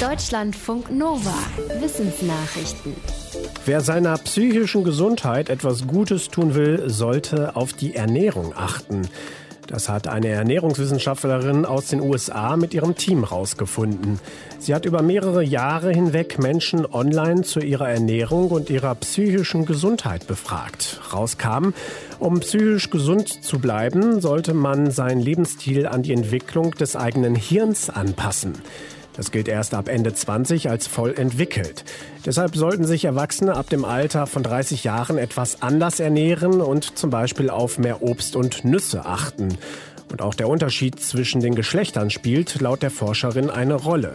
Deutschlandfunk Nova. Wissensnachrichten. Wer seiner psychischen Gesundheit etwas Gutes tun will, sollte auf die Ernährung achten. Das hat eine Ernährungswissenschaftlerin aus den USA mit ihrem Team herausgefunden. Sie hat über mehrere Jahre hinweg Menschen online zu ihrer Ernährung und ihrer psychischen Gesundheit befragt. Rauskam, um psychisch gesund zu bleiben, sollte man seinen Lebensstil an die Entwicklung des eigenen Hirns anpassen. Das gilt erst ab Ende 20 als voll entwickelt. Deshalb sollten sich Erwachsene ab dem Alter von 30 Jahren etwas anders ernähren und zum Beispiel auf mehr Obst und Nüsse achten. Und auch der Unterschied zwischen den Geschlechtern spielt laut der Forscherin eine Rolle.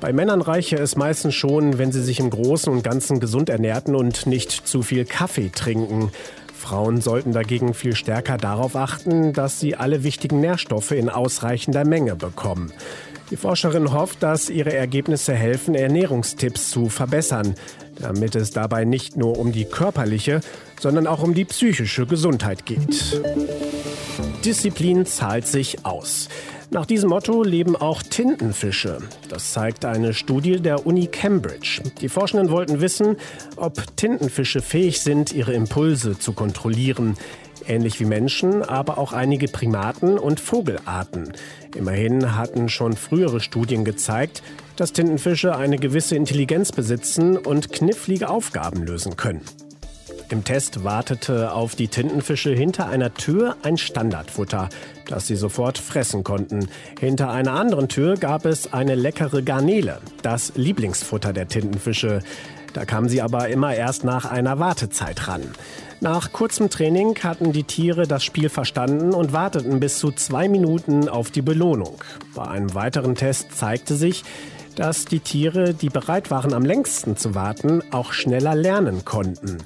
Bei Männern reiche es meistens schon, wenn sie sich im Großen und Ganzen gesund ernährten und nicht zu viel Kaffee trinken. Frauen sollten dagegen viel stärker darauf achten, dass sie alle wichtigen Nährstoffe in ausreichender Menge bekommen. Die Forscherin hofft, dass ihre Ergebnisse helfen, Ernährungstipps zu verbessern, damit es dabei nicht nur um die körperliche, sondern auch um die psychische Gesundheit geht. Disziplin zahlt sich aus. Nach diesem Motto leben auch Tintenfische. Das zeigt eine Studie der Uni Cambridge. Die Forschenden wollten wissen, ob Tintenfische fähig sind, ihre Impulse zu kontrollieren ähnlich wie Menschen, aber auch einige Primaten und Vogelarten. Immerhin hatten schon frühere Studien gezeigt, dass Tintenfische eine gewisse Intelligenz besitzen und knifflige Aufgaben lösen können. Im Test wartete auf die Tintenfische hinter einer Tür ein Standardfutter, das sie sofort fressen konnten. Hinter einer anderen Tür gab es eine leckere Garnele, das Lieblingsfutter der Tintenfische. Da kamen sie aber immer erst nach einer Wartezeit ran. Nach kurzem Training hatten die Tiere das Spiel verstanden und warteten bis zu zwei Minuten auf die Belohnung. Bei einem weiteren Test zeigte sich, dass die Tiere, die bereit waren, am längsten zu warten, auch schneller lernen konnten.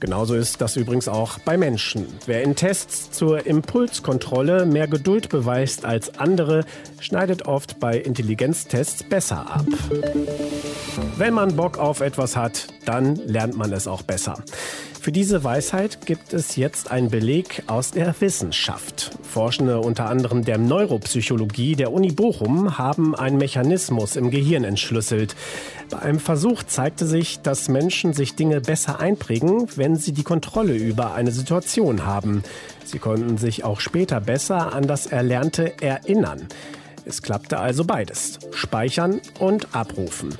Genauso ist das übrigens auch bei Menschen. Wer in Tests zur Impulskontrolle mehr Geduld beweist als andere, schneidet oft bei Intelligenztests besser ab. Wenn man Bock auf etwas hat, dann lernt man es auch besser. Für diese Weisheit gibt es jetzt einen Beleg aus der Wissenschaft. Forschende unter anderem der Neuropsychologie der Uni Bochum haben einen Mechanismus im Gehirn entschlüsselt. Bei einem Versuch zeigte sich, dass Menschen sich Dinge besser einprägen, wenn sie die Kontrolle über eine Situation haben. Sie konnten sich auch später besser an das Erlernte erinnern. Es klappte also beides. Speichern und abrufen.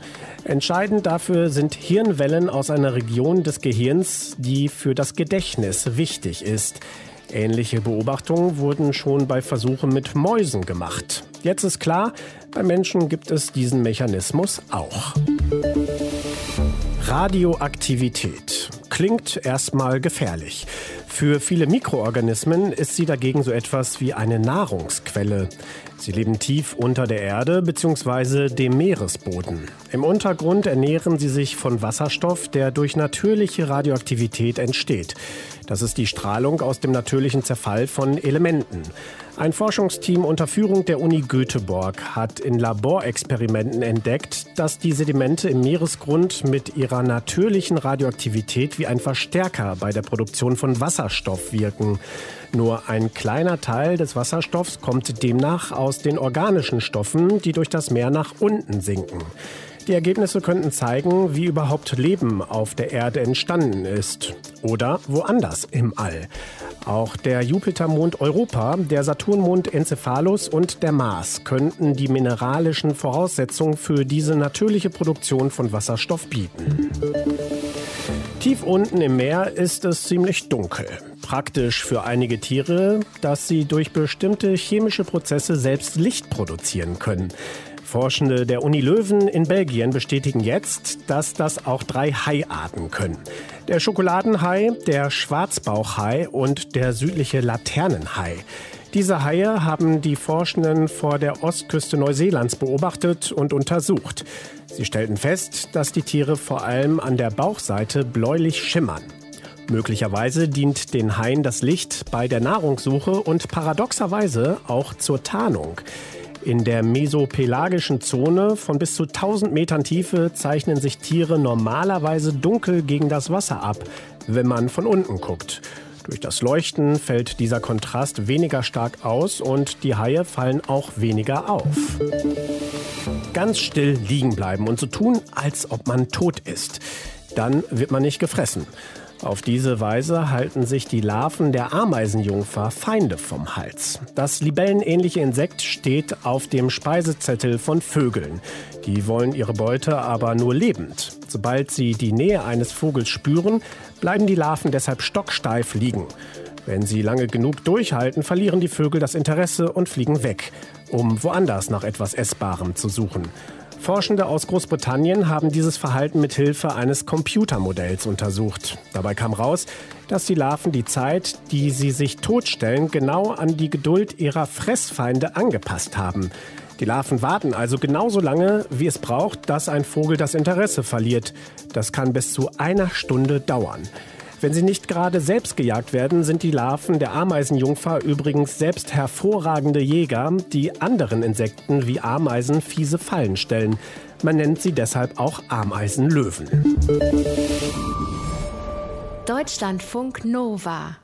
Entscheidend dafür sind Hirnwellen aus einer Region des Gehirns, die für das Gedächtnis wichtig ist. Ähnliche Beobachtungen wurden schon bei Versuchen mit Mäusen gemacht. Jetzt ist klar, bei Menschen gibt es diesen Mechanismus auch. Radioaktivität klingt erstmal gefährlich. Für viele Mikroorganismen ist sie dagegen so etwas wie eine Nahrungsquelle. Sie leben tief unter der Erde bzw. dem Meeresboden. Im Untergrund ernähren sie sich von Wasserstoff, der durch natürliche Radioaktivität entsteht. Das ist die Strahlung aus dem natürlichen Zerfall von Elementen. Ein Forschungsteam unter Führung der Uni Göteborg hat in Laborexperimenten entdeckt, dass die Sedimente im Meeresgrund mit ihrer natürlichen Radioaktivität wie ein Verstärker bei der Produktion von Wasserstoff wirken. Nur ein kleiner Teil des Wasserstoffs kommt demnach aus den organischen Stoffen, die durch das Meer nach unten sinken. Die Ergebnisse könnten zeigen, wie überhaupt Leben auf der Erde entstanden ist oder woanders im All. Auch der Jupitermond Europa, der Saturnmond Encephalus und der Mars könnten die mineralischen Voraussetzungen für diese natürliche Produktion von Wasserstoff bieten. Tief unten im Meer ist es ziemlich dunkel. Praktisch für einige Tiere, dass sie durch bestimmte chemische Prozesse selbst Licht produzieren können. Forschende der Uni Löwen in Belgien bestätigen jetzt, dass das auch drei Haiarten können. Der Schokoladenhai, der Schwarzbauchhai und der südliche Laternenhai. Diese Haie haben die Forschenden vor der Ostküste Neuseelands beobachtet und untersucht. Sie stellten fest, dass die Tiere vor allem an der Bauchseite bläulich schimmern. Möglicherweise dient den Haien das Licht bei der Nahrungssuche und paradoxerweise auch zur Tarnung. In der mesopelagischen Zone von bis zu 1000 Metern Tiefe zeichnen sich Tiere normalerweise dunkel gegen das Wasser ab, wenn man von unten guckt. Durch das Leuchten fällt dieser Kontrast weniger stark aus und die Haie fallen auch weniger auf. Ganz still liegen bleiben und so tun, als ob man tot ist. Dann wird man nicht gefressen. Auf diese Weise halten sich die Larven der Ameisenjungfer Feinde vom Hals. Das libellenähnliche Insekt steht auf dem Speisezettel von Vögeln. Die wollen ihre Beute aber nur lebend. Sobald sie die Nähe eines Vogels spüren, bleiben die Larven deshalb stocksteif liegen. Wenn sie lange genug durchhalten, verlieren die Vögel das Interesse und fliegen weg, um woanders nach etwas Essbarem zu suchen. Forschende aus Großbritannien haben dieses Verhalten mit Hilfe eines Computermodells untersucht. Dabei kam raus, dass die Larven die Zeit, die sie sich totstellen, genau an die Geduld ihrer Fressfeinde angepasst haben. Die Larven warten also genauso lange, wie es braucht, dass ein Vogel das Interesse verliert. Das kann bis zu einer Stunde dauern. Wenn sie nicht gerade selbst gejagt werden, sind die Larven der Ameisenjungfer übrigens selbst hervorragende Jäger, die anderen Insekten wie Ameisen fiese Fallen stellen. Man nennt sie deshalb auch Ameisenlöwen. Deutschlandfunk Nova